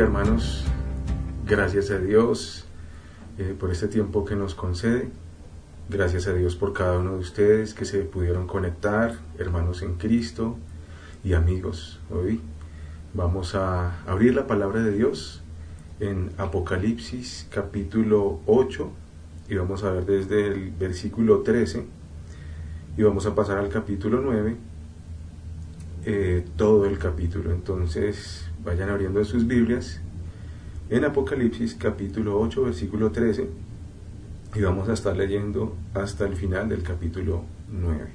hermanos. Gracias a Dios eh, por este tiempo que nos concede. Gracias a Dios por cada uno de ustedes que se pudieron conectar, hermanos en Cristo y amigos. Hoy vamos a abrir la palabra de Dios en Apocalipsis capítulo 8 y vamos a ver desde el versículo 13 y vamos a pasar al capítulo 9 eh, todo el capítulo. Entonces vayan abriendo sus Biblias en Apocalipsis capítulo 8 versículo 13 y vamos a estar leyendo hasta el final del capítulo 9.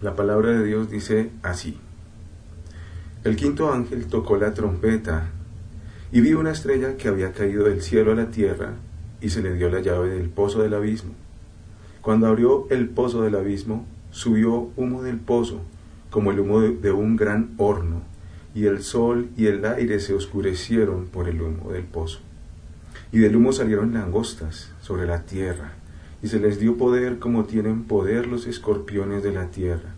La palabra de Dios dice así. El quinto ángel tocó la trompeta y vi una estrella que había caído del cielo a la tierra y se le dio la llave del pozo del abismo. Cuando abrió el pozo del abismo, subió humo del pozo, como el humo de un gran horno, y el sol y el aire se oscurecieron por el humo del pozo. Y del humo salieron langostas sobre la tierra, y se les dio poder como tienen poder los escorpiones de la tierra.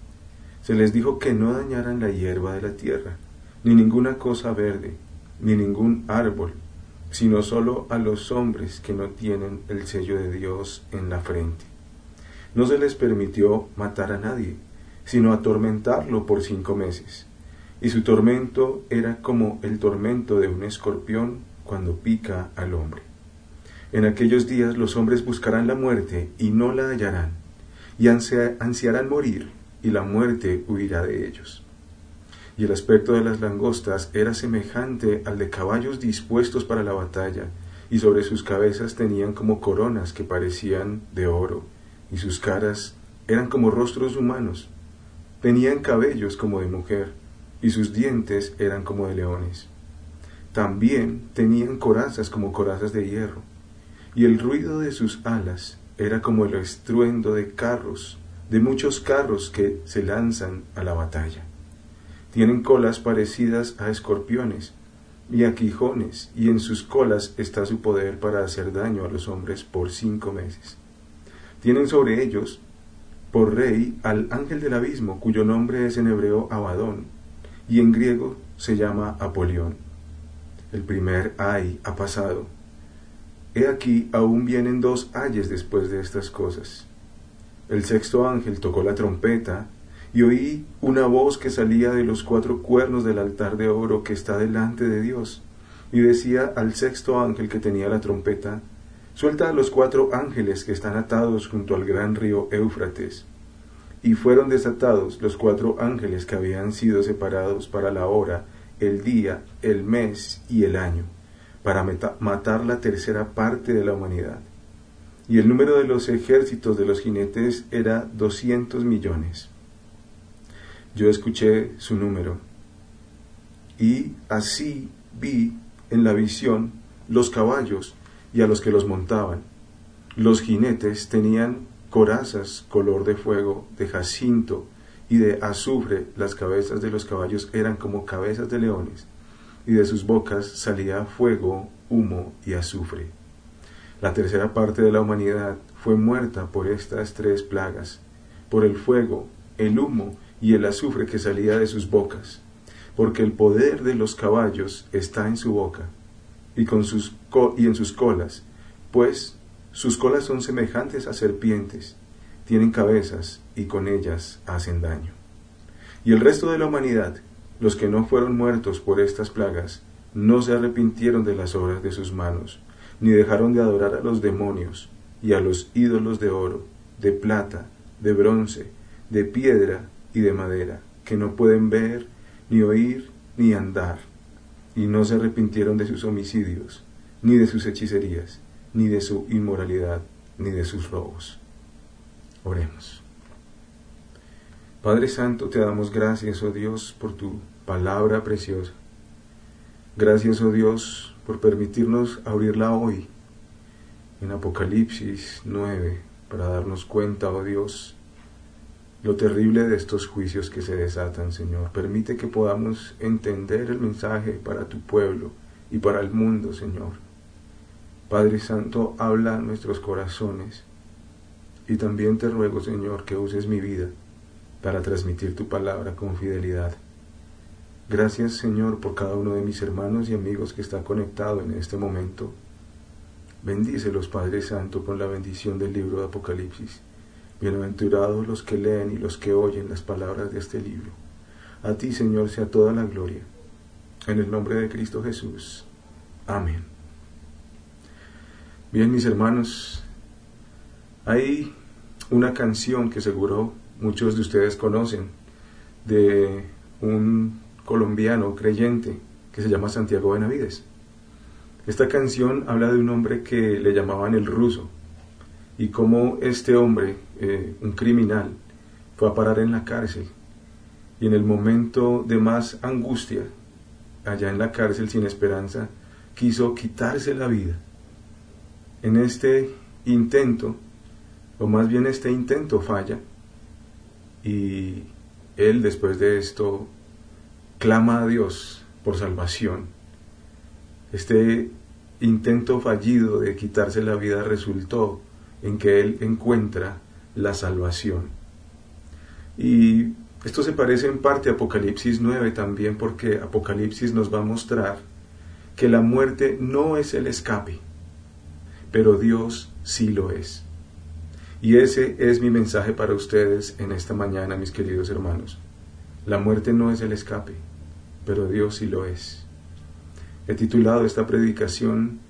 Se les dijo que no dañaran la hierba de la tierra, ni ninguna cosa verde, ni ningún árbol, sino solo a los hombres que no tienen el sello de Dios en la frente. No se les permitió matar a nadie, sino atormentarlo por cinco meses. Y su tormento era como el tormento de un escorpión cuando pica al hombre. En aquellos días los hombres buscarán la muerte y no la hallarán, y ansiarán morir, y la muerte huirá de ellos. Y el aspecto de las langostas era semejante al de caballos dispuestos para la batalla, y sobre sus cabezas tenían como coronas que parecían de oro, y sus caras eran como rostros humanos. Tenían cabellos como de mujer, y sus dientes eran como de leones. También tenían corazas como corazas de hierro, y el ruido de sus alas era como el estruendo de carros, de muchos carros que se lanzan a la batalla. Tienen colas parecidas a escorpiones y a quijones, y en sus colas está su poder para hacer daño a los hombres por cinco meses. Tienen sobre ellos por rey al ángel del abismo, cuyo nombre es en hebreo Abadón, y en griego se llama Apolión. El primer ay ha pasado. He aquí aún vienen dos ayes después de estas cosas. El sexto ángel tocó la trompeta, y oí una voz que salía de los cuatro cuernos del altar de oro que está delante de Dios, y decía al sexto ángel que tenía la trompeta, Suelta a los cuatro ángeles que están atados junto al gran río Éufrates. Y fueron desatados los cuatro ángeles que habían sido separados para la hora, el día, el mes y el año, para matar la tercera parte de la humanidad. Y el número de los ejércitos de los jinetes era doscientos millones. Yo escuché su número, y así vi en la visión los caballos y a los que los montaban. Los jinetes tenían corazas color de fuego, de jacinto y de azufre, las cabezas de los caballos eran como cabezas de leones, y de sus bocas salía fuego, humo y azufre. La tercera parte de la humanidad fue muerta por estas tres plagas, por el fuego, el humo y el azufre que salía de sus bocas, porque el poder de los caballos está en su boca y, con sus y en sus colas, pues sus colas son semejantes a serpientes, tienen cabezas y con ellas hacen daño. Y el resto de la humanidad, los que no fueron muertos por estas plagas, no se arrepintieron de las obras de sus manos, ni dejaron de adorar a los demonios y a los ídolos de oro, de plata, de bronce, de piedra y de madera, que no pueden ver, ni oír, ni andar, y no se arrepintieron de sus homicidios, ni de sus hechicerías, ni de su inmoralidad, ni de sus robos. Oremos. Padre Santo, te damos gracias, oh Dios, por tu palabra preciosa. Gracias, oh Dios, por permitirnos abrirla hoy en Apocalipsis 9, para darnos cuenta, oh Dios, lo terrible de estos juicios que se desatan, Señor. Permite que podamos entender el mensaje para tu pueblo y para el mundo, Señor. Padre Santo, habla a nuestros corazones. Y también te ruego, Señor, que uses mi vida para transmitir tu palabra con fidelidad. Gracias Señor por cada uno de mis hermanos y amigos que está conectado en este momento. Bendícelos Padre Santo con la bendición del libro de Apocalipsis. Bienaventurados los que leen y los que oyen las palabras de este libro. A ti Señor sea toda la gloria. En el nombre de Cristo Jesús. Amén. Bien mis hermanos, hay una canción que seguro muchos de ustedes conocen de un colombiano creyente que se llama Santiago Benavides. Esta canción habla de un hombre que le llamaban el ruso y cómo este hombre, eh, un criminal, fue a parar en la cárcel y en el momento de más angustia, allá en la cárcel sin esperanza, quiso quitarse la vida. En este intento, o más bien este intento falla, y él después de esto clama a Dios por salvación. Este intento fallido de quitarse la vida resultó en que él encuentra la salvación. Y esto se parece en parte a Apocalipsis 9 también porque Apocalipsis nos va a mostrar que la muerte no es el escape, pero Dios sí lo es. Y ese es mi mensaje para ustedes en esta mañana, mis queridos hermanos. La muerte no es el escape, pero Dios sí lo es. He titulado esta predicación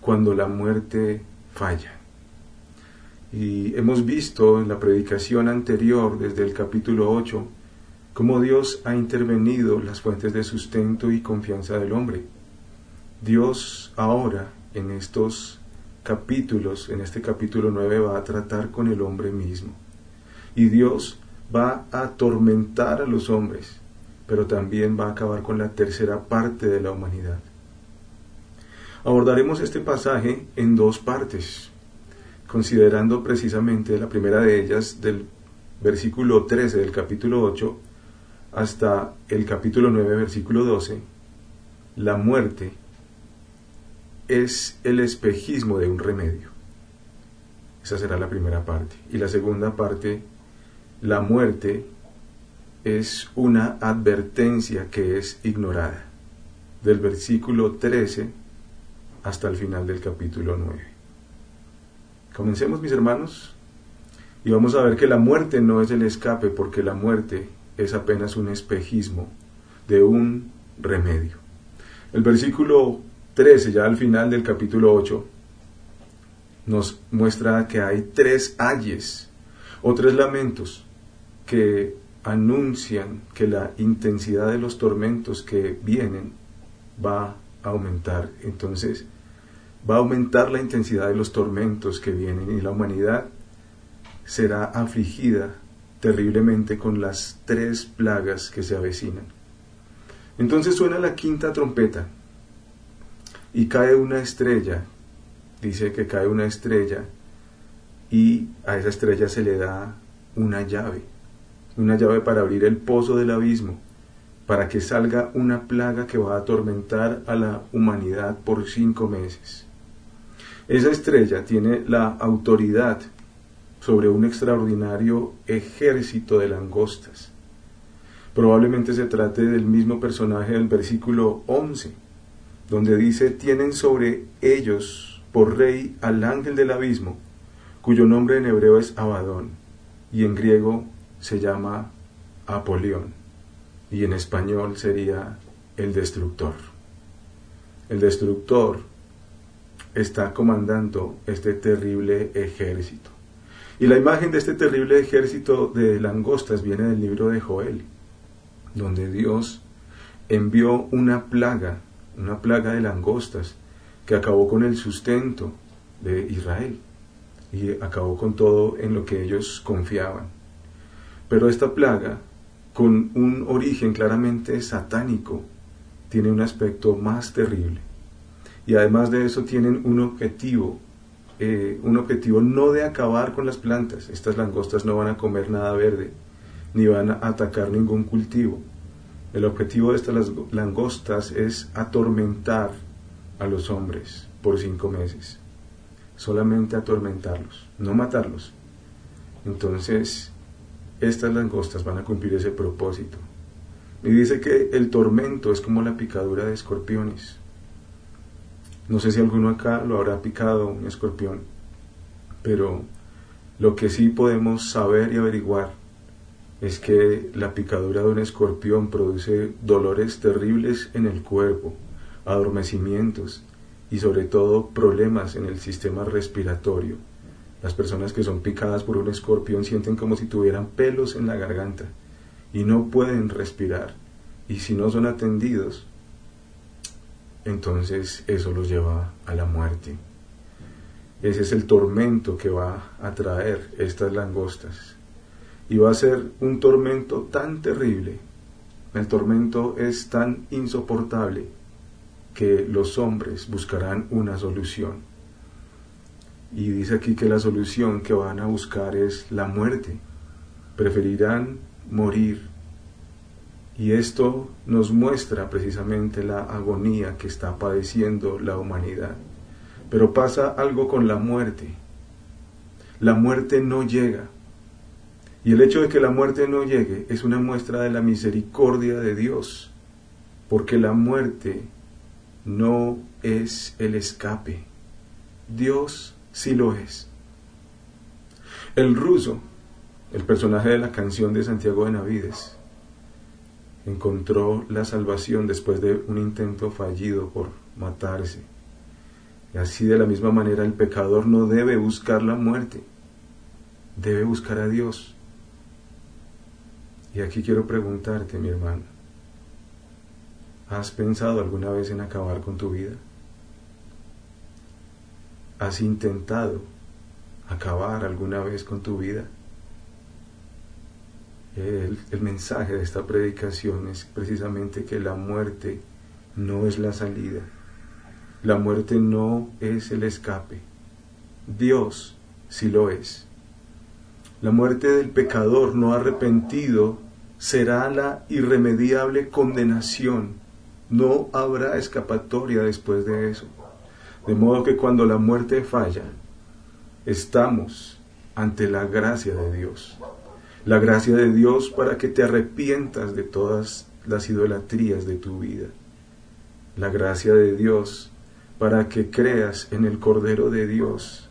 Cuando la muerte falla. Y hemos visto en la predicación anterior, desde el capítulo 8, cómo Dios ha intervenido las fuentes de sustento y confianza del hombre. Dios ahora, en estos capítulos, en este capítulo 9, va a tratar con el hombre mismo. Y Dios va a atormentar a los hombres, pero también va a acabar con la tercera parte de la humanidad. Abordaremos este pasaje en dos partes, considerando precisamente la primera de ellas del versículo 13 del capítulo 8 hasta el capítulo 9 versículo 12, la muerte es el espejismo de un remedio. Esa será la primera parte. Y la segunda parte la muerte es una advertencia que es ignorada, del versículo 13 hasta el final del capítulo 9. Comencemos mis hermanos y vamos a ver que la muerte no es el escape porque la muerte es apenas un espejismo de un remedio. El versículo 13, ya al final del capítulo 8, nos muestra que hay tres ayes o tres lamentos que anuncian que la intensidad de los tormentos que vienen va a aumentar. Entonces, va a aumentar la intensidad de los tormentos que vienen y la humanidad será afligida terriblemente con las tres plagas que se avecinan. Entonces suena la quinta trompeta y cae una estrella, dice que cae una estrella y a esa estrella se le da una llave una llave para abrir el pozo del abismo, para que salga una plaga que va a atormentar a la humanidad por cinco meses. Esa estrella tiene la autoridad sobre un extraordinario ejército de langostas. Probablemente se trate del mismo personaje del versículo 11, donde dice, tienen sobre ellos por rey al ángel del abismo, cuyo nombre en hebreo es Abadón y en griego se llama Apolión y en español sería el destructor. El destructor está comandando este terrible ejército. Y la imagen de este terrible ejército de langostas viene del libro de Joel, donde Dios envió una plaga, una plaga de langostas, que acabó con el sustento de Israel y acabó con todo en lo que ellos confiaban. Pero esta plaga, con un origen claramente satánico, tiene un aspecto más terrible. Y además de eso tienen un objetivo, eh, un objetivo no de acabar con las plantas. Estas langostas no van a comer nada verde, ni van a atacar ningún cultivo. El objetivo de estas langostas es atormentar a los hombres por cinco meses. Solamente atormentarlos, no matarlos. Entonces, estas langostas van a cumplir ese propósito. Y dice que el tormento es como la picadura de escorpiones. No sé si alguno acá lo habrá picado un escorpión, pero lo que sí podemos saber y averiguar es que la picadura de un escorpión produce dolores terribles en el cuerpo, adormecimientos y sobre todo problemas en el sistema respiratorio. Las personas que son picadas por un escorpión sienten como si tuvieran pelos en la garganta y no pueden respirar. Y si no son atendidos, entonces eso los lleva a la muerte. Ese es el tormento que va a traer estas langostas. Y va a ser un tormento tan terrible, el tormento es tan insoportable que los hombres buscarán una solución. Y dice aquí que la solución que van a buscar es la muerte. Preferirán morir. Y esto nos muestra precisamente la agonía que está padeciendo la humanidad. Pero pasa algo con la muerte. La muerte no llega. Y el hecho de que la muerte no llegue es una muestra de la misericordia de Dios, porque la muerte no es el escape. Dios sí lo es. El ruso, el personaje de la canción de Santiago de Navides, encontró la salvación después de un intento fallido por matarse así de la misma manera el pecador no debe buscar la muerte, debe buscar a Dios. Y aquí quiero preguntarte, mi hermano, ¿has pensado alguna vez en acabar con tu vida? ¿Has intentado acabar alguna vez con tu vida? El, mensaje de esta predicación es precisamente que la muerte no es la salida, la muerte no es el escape. Dios sí lo es. La muerte del pecador no arrepentido será la irremediable condenación. No habrá escapatoria después de eso. De modo que cuando la muerte falla, estamos ante la gracia de Dios. La gracia de Dios para que te arrepientas de todas las idolatrías de tu vida. La gracia de Dios para que creas en el Cordero de Dios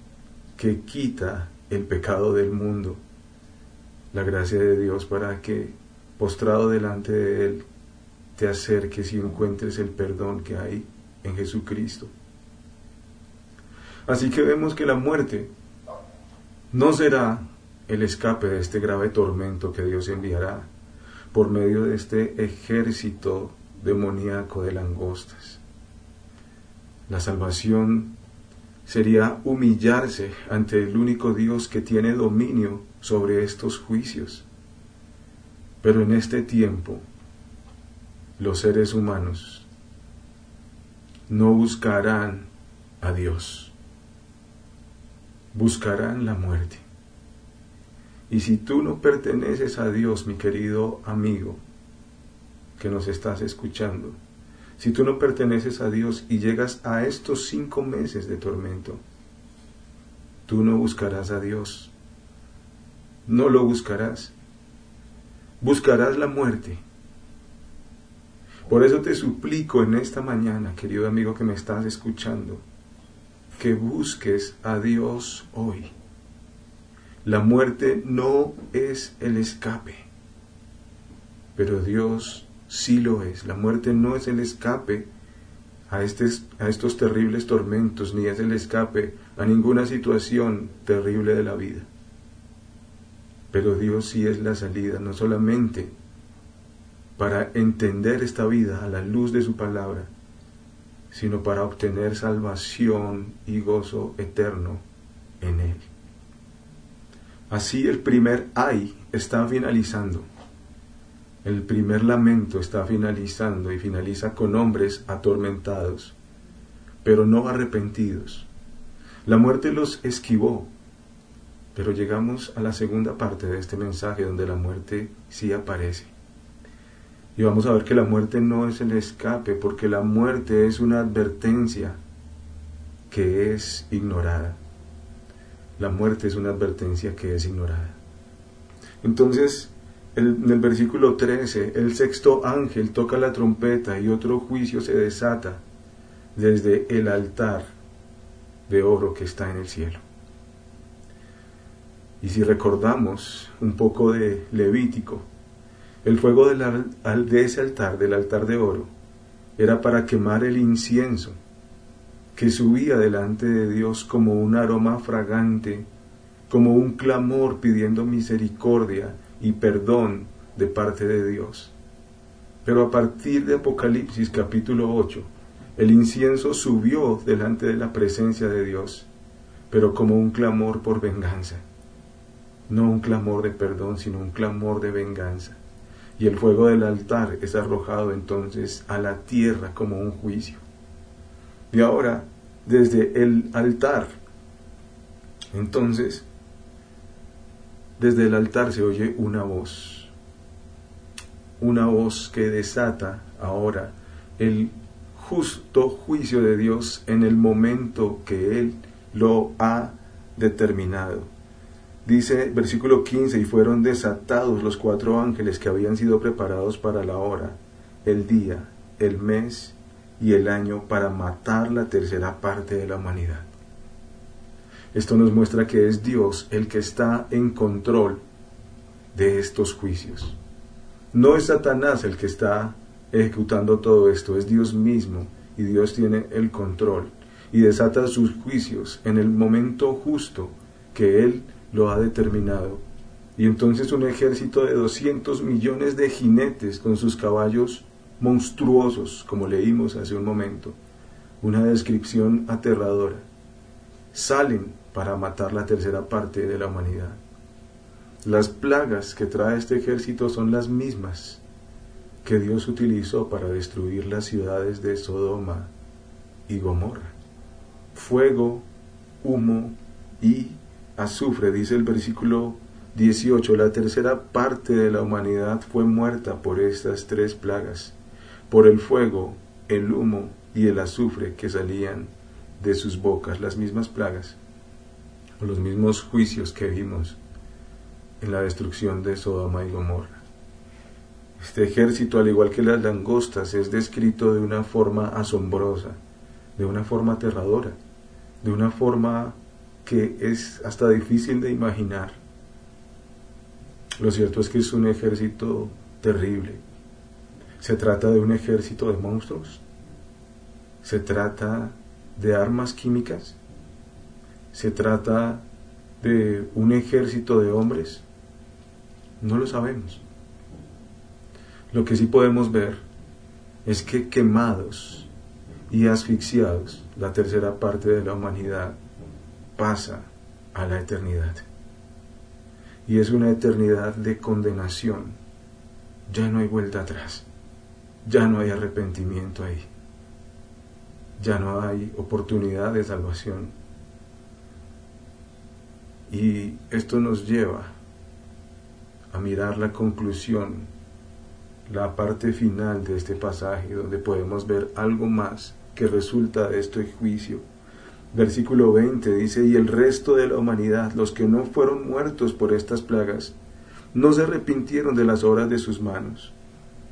que quita el pecado del mundo. La gracia de Dios para que, postrado delante de Él, te acerques y encuentres el perdón que hay en Jesucristo. Así que vemos que la muerte no será el escape de este grave tormento que Dios enviará por medio de este ejército demoníaco de langostas. La salvación sería humillarse ante el único Dios que tiene dominio sobre estos juicios. Pero en este tiempo, los seres humanos no buscarán a Dios, buscarán la muerte. Y si tú no perteneces a Dios, mi querido amigo, que nos estás escuchando, si tú no perteneces a Dios y llegas a estos cinco meses de tormento, tú no buscarás a Dios. No lo buscarás. Buscarás la muerte. Por eso te suplico en esta mañana, querido amigo que me estás escuchando, que busques a Dios hoy. La muerte no es el escape, pero Dios sí lo es. La muerte no es el escape a, a estos terribles tormentos, ni es el escape a ninguna situación terrible de la vida. Pero Dios sí es la salida, no solamente para entender esta vida a la luz de su palabra, sino para obtener salvación y gozo eterno en Él. Así el primer ay está finalizando. El primer lamento está finalizando y finaliza con hombres atormentados, pero no arrepentidos. La muerte los esquivó, pero llegamos a la segunda parte de este mensaje donde la muerte sí aparece. Y vamos a ver que la muerte no es el escape, porque la muerte es una advertencia que es ignorada. La muerte es una advertencia que es ignorada. Entonces, en el versículo 13, el sexto ángel toca la trompeta y otro juicio se desata desde el altar de oro que está en el cielo. Y si recordamos un poco de Levítico, el fuego de ese altar, del altar de oro, era para quemar el incienso que subía delante de Dios como un aroma fragante, como un clamor pidiendo misericordia y perdón de parte de Dios. Pero a partir de Apocalipsis capítulo 8, el incienso subió delante de la presencia de Dios, pero como un clamor por venganza. No un clamor de perdón, sino un clamor de venganza. Y el fuego del altar es arrojado entonces a la tierra como un juicio. Y ahora, desde el altar, entonces, desde el altar se oye una voz, una voz que desata ahora el justo juicio de Dios en el momento que Él lo ha determinado. Dice versículo 15, y fueron desatados los cuatro ángeles que habían sido preparados para la hora, el día, el mes y el año para matar la tercera parte de la humanidad. Esto nos muestra que es Dios el que está en control de estos juicios. No es Satanás el que está ejecutando todo esto, es Dios mismo y Dios tiene el control y desata sus juicios en el momento justo que Él lo ha determinado. Y entonces un ejército de 200 millones de jinetes con sus caballos monstruosos, como leímos hace un momento, una descripción aterradora, salen para matar la tercera parte de la humanidad. Las plagas que trae este ejército son las mismas que Dios utilizó para destruir las ciudades de Sodoma y Gomorra. Fuego, humo y azufre, dice el versículo 18. La tercera parte de la humanidad fue muerta por estas tres plagas, por el fuego, el humo y el azufre que salían de sus bocas, las mismas plagas, los mismos juicios que vimos en la destrucción de Sodoma y Gomorra. Este ejército, al igual que las langostas, es descrito de una forma asombrosa, de una forma aterradora, de una forma que es hasta difícil de imaginar. Lo cierto es que es un ejército terrible. Se trata de un ejército de monstruos. Se trata de armas químicas. Se trata de un ejército de hombres. No lo sabemos. Lo que sí podemos ver es que quemados y asfixiados, la tercera parte de la humanidad pasa a la eternidad. Y es una eternidad de condenación. Ya no hay vuelta atrás. Ya no hay arrepentimiento ahí. Ya no hay oportunidad de salvación. Y esto nos lleva a mirar la conclusión la parte final de este pasaje donde podemos ver algo más que resulta de este juicio. Versículo 20 dice, y el resto de la humanidad, los que no fueron muertos por estas plagas, no se arrepintieron de las obras de sus manos,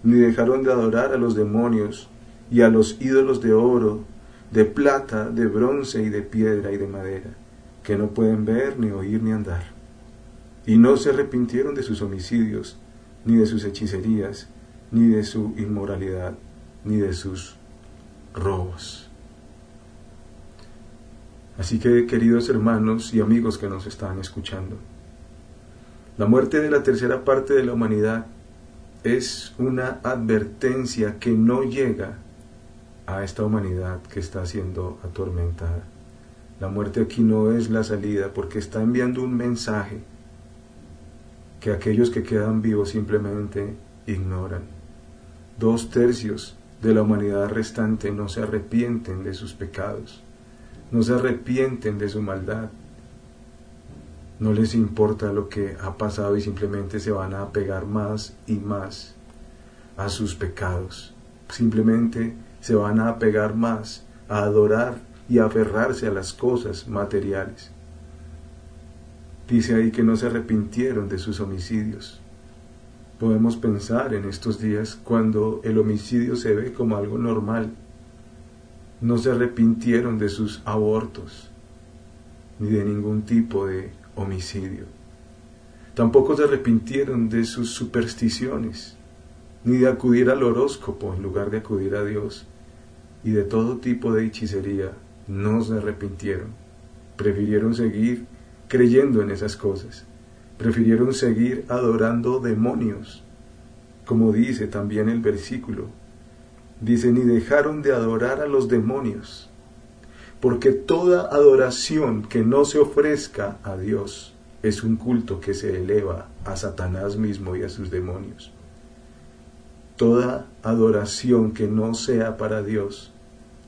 ni dejaron de adorar a los demonios y a los ídolos de oro, de plata, de bronce y de piedra y de madera, que no pueden ver, ni oír, ni andar. Y no se arrepintieron de sus homicidios, ni de sus hechicerías, ni de su inmoralidad, ni de sus robos. Así que, queridos hermanos y amigos que nos están escuchando, la muerte de la tercera parte de la humanidad es una advertencia que no llega a esta humanidad que está siendo atormentada. La muerte aquí no es la salida porque está enviando un mensaje que aquellos que quedan vivos simplemente ignoran. Dos tercios de la humanidad restante no se arrepienten de sus pecados, no se arrepienten de su maldad. No les importa lo que ha pasado y simplemente se van a apegar más y más a sus pecados. Simplemente se van a apegar más a adorar y aferrarse a las cosas materiales. Dice ahí que no se arrepintieron de sus homicidios, podemos pensar en estos días cuando el homicidio se ve como algo normal. No se arrepintieron de sus abortos ni de ningún tipo de homicidio. Tampoco se arrepintieron de sus supersticiones, ni de acudir al horóscopo en lugar de acudir a Dios, y de todo tipo de hechicería. No se arrepintieron. Prefirieron seguir creyendo en esas cosas. Prefirieron seguir adorando demonios, como dice también el versículo. Dice, ni dejaron de adorar a los demonios, porque toda adoración que no se ofrezca a Dios es un culto que se eleva a Satanás mismo y a sus demonios. Toda adoración que no sea para Dios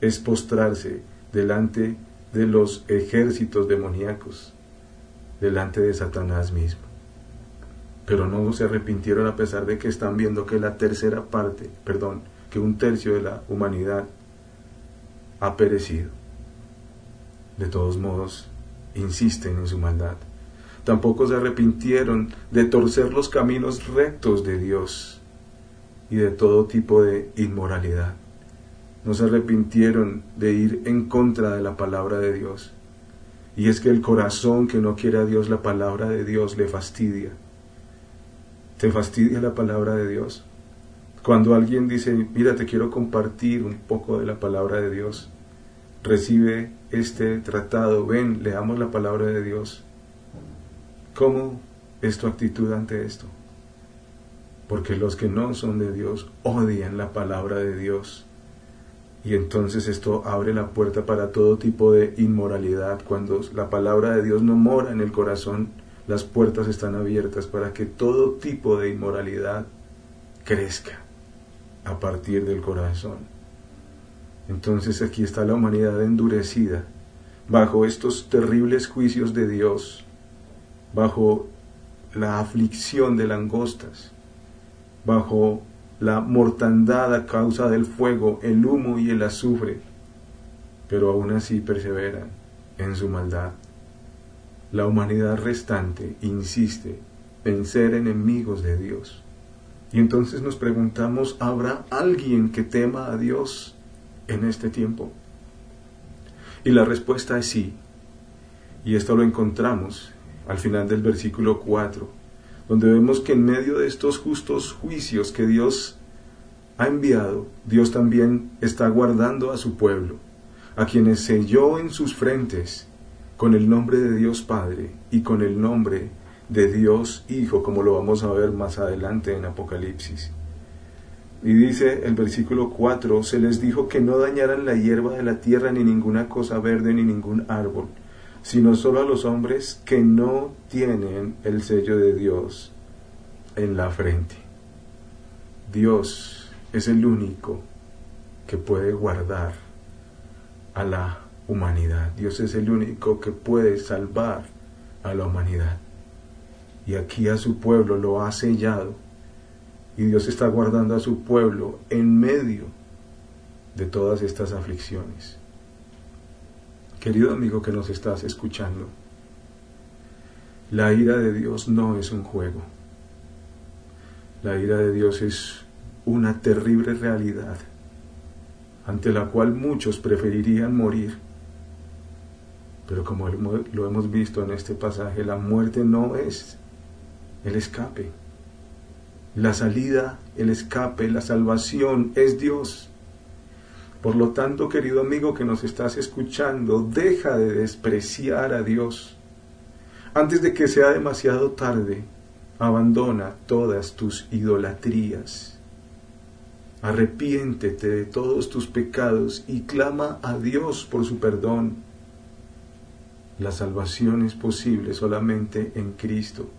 es postrarse delante de los ejércitos demoníacos, delante de Satanás mismo. Pero no se arrepintieron a pesar de que están viendo que la tercera parte, perdón, que un tercio de la humanidad ha perecido. De todos modos, insisten en su maldad. Tampoco se arrepintieron de torcer los caminos rectos de Dios y de todo tipo de inmoralidad. No se arrepintieron de ir en contra de la palabra de Dios. Y es que el corazón que no quiere a Dios, la palabra de Dios le fastidia. ¿Te fastidia la palabra de Dios? Cuando alguien dice, mira, te quiero compartir un poco de la palabra de Dios, recibe este tratado, ven, leamos la palabra de Dios. ¿Cómo es tu actitud ante esto? Porque los que no son de Dios odian la palabra de Dios. Y entonces esto abre la puerta para todo tipo de inmoralidad. Cuando la palabra de Dios no mora en el corazón, las puertas están abiertas para que todo tipo de inmoralidad crezca a partir del corazón. Entonces aquí está la humanidad endurecida bajo estos terribles juicios de Dios, bajo la aflicción de langostas, bajo la mortandad a causa del fuego, el humo y el azufre, pero aún así perseveran en su maldad. La humanidad restante insiste en ser enemigos de Dios. Y entonces nos preguntamos, ¿habrá alguien que tema a Dios? en este tiempo? Y la respuesta es sí. Y esto lo encontramos al final del versículo 4, donde vemos que en medio de estos justos juicios que Dios ha enviado, Dios también está guardando a su pueblo, a quienes selló en sus frentes con el nombre de Dios Padre y con el nombre de Dios Hijo, como lo vamos a ver más adelante en Apocalipsis. Y dice el versículo 4, se les dijo que no dañaran la hierba de la tierra ni ninguna cosa verde ni ningún árbol, sino solo a los hombres que no tienen el sello de Dios en la frente. Dios es el único que puede guardar a la humanidad. Dios es el único que puede salvar a la humanidad. Y aquí a su pueblo lo ha sellado y Dios está guardando a su pueblo en medio de todas estas aflicciones. Querido amigo que nos estás escuchando, la ira de Dios no es un juego. La ira de Dios es una terrible realidad ante la cual muchos preferirían morir. Pero como lo hemos visto en este pasaje, la muerte no es el escape. La salida, el escape, la salvación es Dios. Por lo tanto, querido amigo que nos estás escuchando, deja de despreciar a Dios. Antes de que sea demasiado tarde, abandona todas tus idolatrías. Arrepiéntete de todos tus pecados y clama a Dios por su perdón. La salvación es posible solamente en Cristo.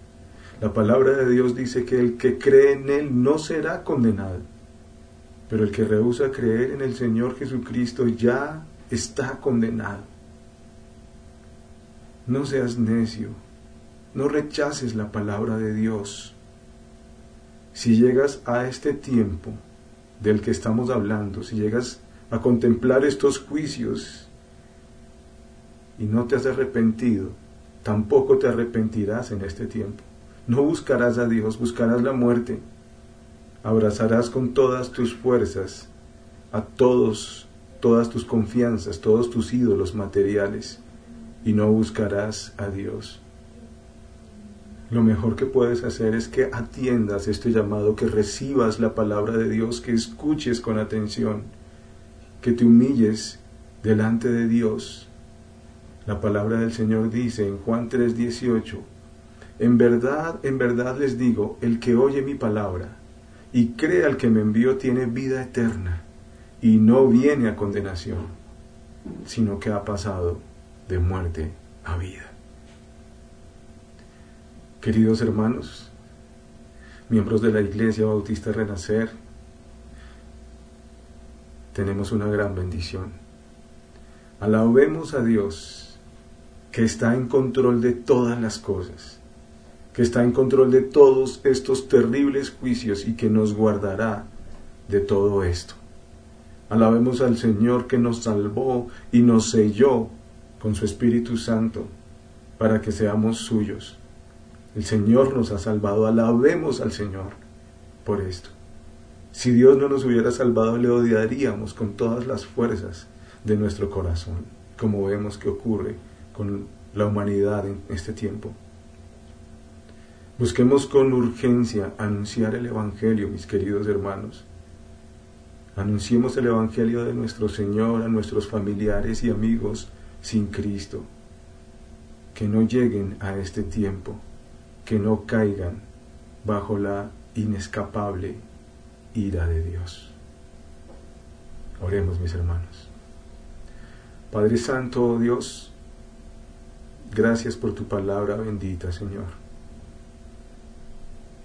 La palabra de Dios dice que el que cree en Él no será condenado, pero el que rehúsa creer en el Señor Jesucristo ya está condenado. No seas necio, no rechaces la palabra de Dios. Si llegas a este tiempo del que estamos hablando, si llegas a contemplar estos juicios y no te has arrepentido, tampoco te arrepentirás en este tiempo. No buscarás a Dios, buscarás la muerte, abrazarás con todas tus fuerzas a todos, todas tus confianzas, todos tus ídolos materiales y no buscarás a Dios. Lo mejor que puedes hacer es que atiendas este llamado, que recibas la palabra de Dios, que escuches con atención, que te humilles delante de Dios. La palabra del Señor dice en Juan 3:18, en verdad, en verdad les digo, el que oye mi palabra y cree al que me envió tiene vida eterna y no viene a condenación, sino que ha pasado de muerte a vida. Queridos hermanos, miembros de la Iglesia Bautista Renacer, tenemos una gran bendición. Alabemos a Dios que está en control de todas las cosas que está en control de todos estos terribles juicios y que nos guardará de todo esto. Alabemos al Señor que nos salvó y nos selló con su Espíritu Santo para que seamos suyos. El Señor nos ha salvado, alabemos al Señor por esto. Si Dios no nos hubiera salvado, le odiaríamos con todas las fuerzas de nuestro corazón, como vemos que ocurre con la humanidad en este tiempo. Busquemos con urgencia anunciar el Evangelio, mis queridos hermanos. Anunciemos el Evangelio de nuestro Señor a nuestros familiares y amigos sin Cristo. Que no lleguen a este tiempo, que no caigan bajo la inescapable ira de Dios. Oremos, mis hermanos. Padre Santo, Dios, gracias por tu palabra bendita, Señor.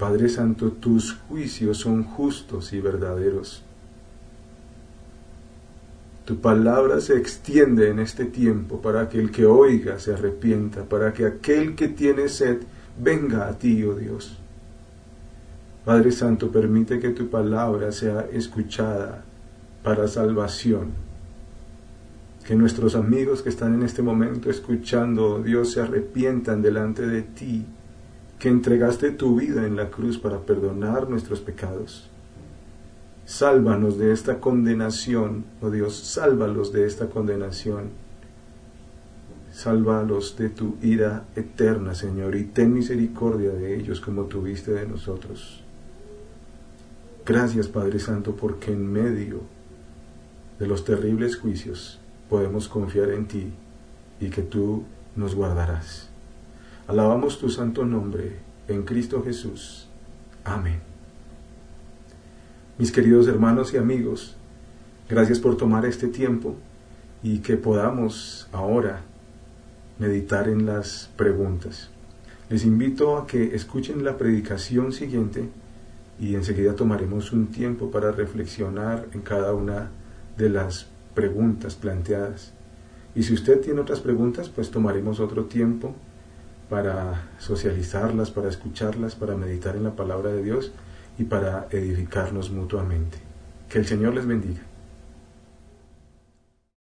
Padre Santo, tus juicios son justos y verdaderos. Tu palabra se extiende en este tiempo para que el que oiga se arrepienta, para que aquel que tiene sed venga a ti, oh Dios. Padre Santo, permite que tu palabra sea escuchada para salvación. Que nuestros amigos que están en este momento escuchando, oh Dios, se arrepientan delante de ti que entregaste tu vida en la cruz para perdonar nuestros pecados. Sálvanos de esta condenación, oh Dios, sálvalos de esta condenación. Sálvalos de tu ira eterna, Señor, y ten misericordia de ellos como tuviste de nosotros. Gracias, Padre Santo, porque en medio de los terribles juicios podemos confiar en ti y que tú nos guardarás. Alabamos tu santo nombre en Cristo Jesús. Amén. Mis queridos hermanos y amigos, gracias por tomar este tiempo y que podamos ahora meditar en las preguntas. Les invito a que escuchen la predicación siguiente y enseguida tomaremos un tiempo para reflexionar en cada una de las preguntas planteadas. Y si usted tiene otras preguntas, pues tomaremos otro tiempo para socializarlas, para escucharlas, para meditar en la palabra de Dios y para edificarnos mutuamente. Que el Señor les bendiga.